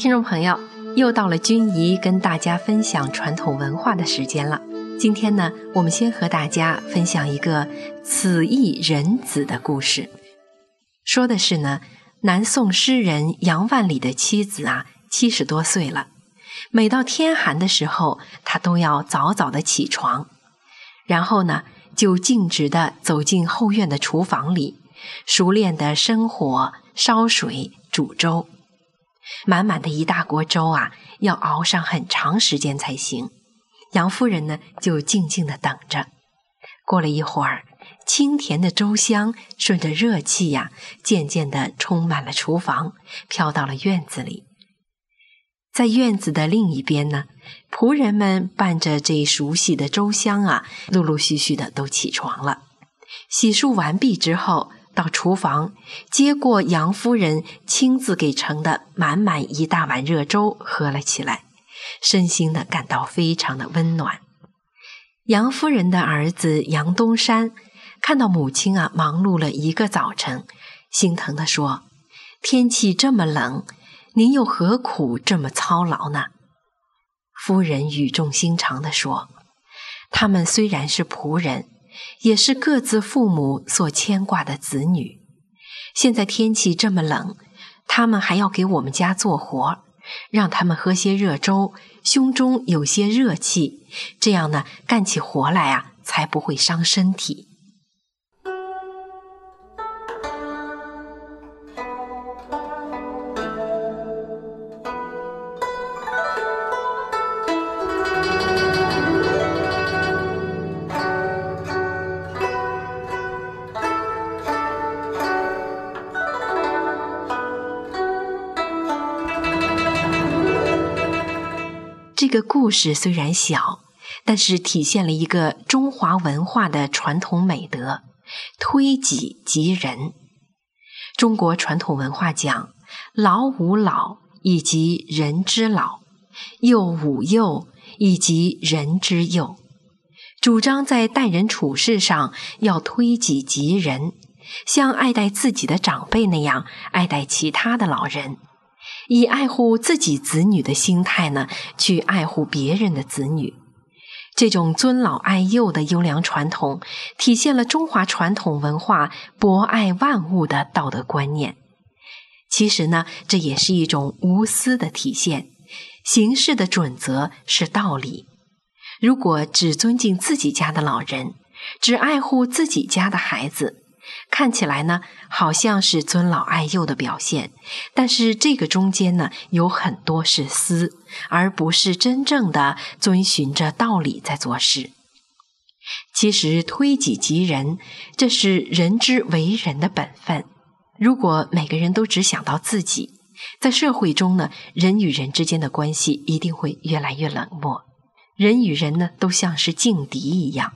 听众朋友，又到了君怡跟大家分享传统文化的时间了。今天呢，我们先和大家分享一个此一人子的故事。说的是呢，南宋诗人杨万里的妻子啊，七十多岁了，每到天寒的时候，他都要早早的起床，然后呢，就径直的走进后院的厨房里，熟练的生火、烧水、煮粥。满满的一大锅粥啊，要熬上很长时间才行。杨夫人呢，就静静的等着。过了一会儿，清甜的粥香顺着热气呀，渐渐的充满了厨房，飘到了院子里。在院子的另一边呢，仆人们伴着这熟悉的粥香啊，陆陆续续的都起床了。洗漱完毕之后。到厨房接过杨夫人亲自给盛的满满一大碗热粥，喝了起来，身心的感到非常的温暖。杨夫人的儿子杨东山看到母亲啊忙碌了一个早晨，心疼的说：“天气这么冷，您又何苦这么操劳呢？”夫人语重心长的说：“他们虽然是仆人。”也是各自父母所牵挂的子女。现在天气这么冷，他们还要给我们家做活，让他们喝些热粥，胸中有些热气，这样呢，干起活来啊，才不会伤身体。个故事虽然小，但是体现了一个中华文化的传统美德——推己及人。中国传统文化讲“老吾老以及人之老，幼吾幼以及人之幼”，主张在待人处事上要推己及人，像爱戴自己的长辈那样爱戴其他的老人。以爱护自己子女的心态呢，去爱护别人的子女，这种尊老爱幼的优良传统，体现了中华传统文化博爱万物的道德观念。其实呢，这也是一种无私的体现。行事的准则是道理。如果只尊敬自己家的老人，只爱护自己家的孩子。看起来呢，好像是尊老爱幼的表现，但是这个中间呢，有很多是私，而不是真正的遵循着道理在做事。其实推己及人，这是人之为人的本分。如果每个人都只想到自己，在社会中呢，人与人之间的关系一定会越来越冷漠，人与人呢，都像是劲敌一样。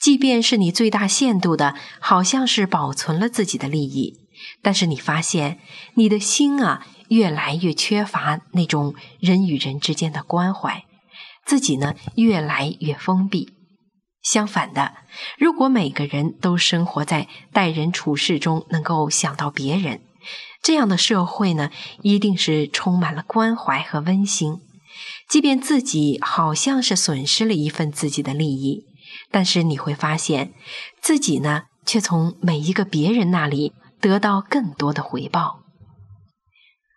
即便是你最大限度的，好像是保存了自己的利益，但是你发现你的心啊，越来越缺乏那种人与人之间的关怀，自己呢越来越封闭。相反的，如果每个人都生活在待人处事中能够想到别人，这样的社会呢，一定是充满了关怀和温馨。即便自己好像是损失了一份自己的利益。但是你会发现，自己呢，却从每一个别人那里得到更多的回报。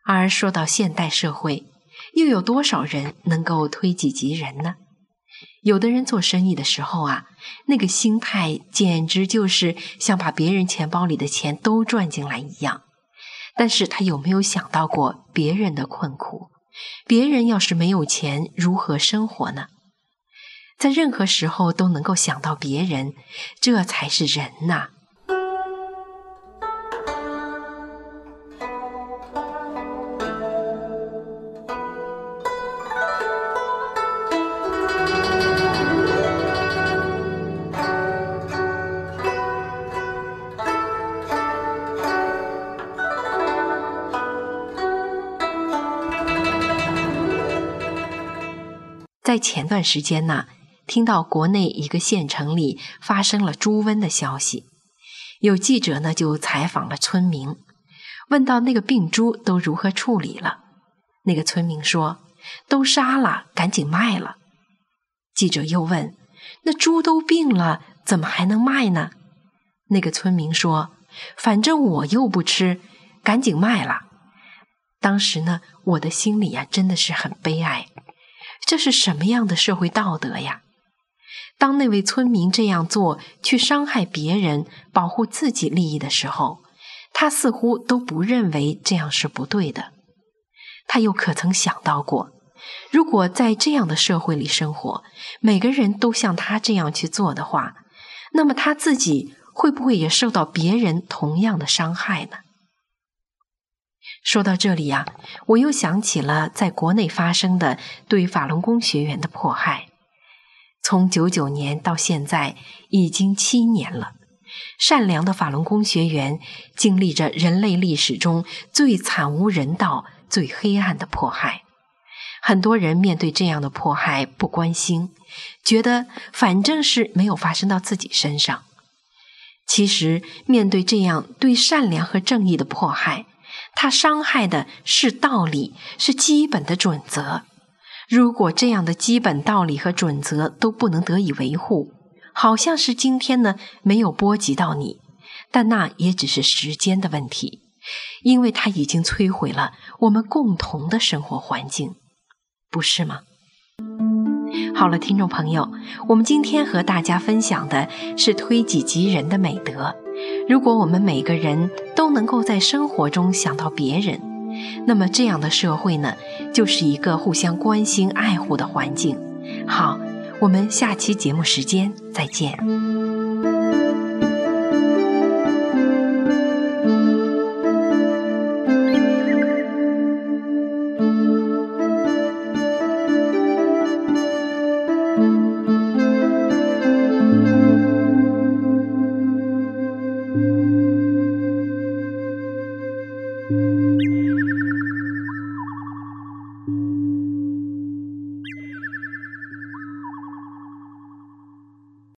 而说到现代社会，又有多少人能够推己及人呢？有的人做生意的时候啊，那个心态简直就是像把别人钱包里的钱都赚进来一样。但是他有没有想到过别人的困苦？别人要是没有钱，如何生活呢？在任何时候都能够想到别人，这才是人呐。在前段时间呢。听到国内一个县城里发生了猪瘟的消息，有记者呢就采访了村民，问到那个病猪都如何处理了。那个村民说：“都杀了，赶紧卖了。”记者又问：“那猪都病了，怎么还能卖呢？”那个村民说：“反正我又不吃，赶紧卖了。”当时呢，我的心里呀，真的是很悲哀。这是什么样的社会道德呀？当那位村民这样做，去伤害别人、保护自己利益的时候，他似乎都不认为这样是不对的。他又可曾想到过，如果在这样的社会里生活，每个人都像他这样去做的话，那么他自己会不会也受到别人同样的伤害呢？说到这里呀，我又想起了在国内发生的对法轮功学员的迫害。从九九年到现在，已经七年了。善良的法轮功学员经历着人类历史中最惨无人道、最黑暗的迫害。很多人面对这样的迫害不关心，觉得反正是没有发生到自己身上。其实，面对这样对善良和正义的迫害，他伤害的是道理，是基本的准则。如果这样的基本道理和准则都不能得以维护，好像是今天呢没有波及到你，但那也只是时间的问题，因为它已经摧毁了我们共同的生活环境，不是吗？好了，听众朋友，我们今天和大家分享的是推己及人的美德。如果我们每个人都能够在生活中想到别人，那么这样的社会呢，就是一个互相关心爱护的环境。好，我们下期节目时间再见。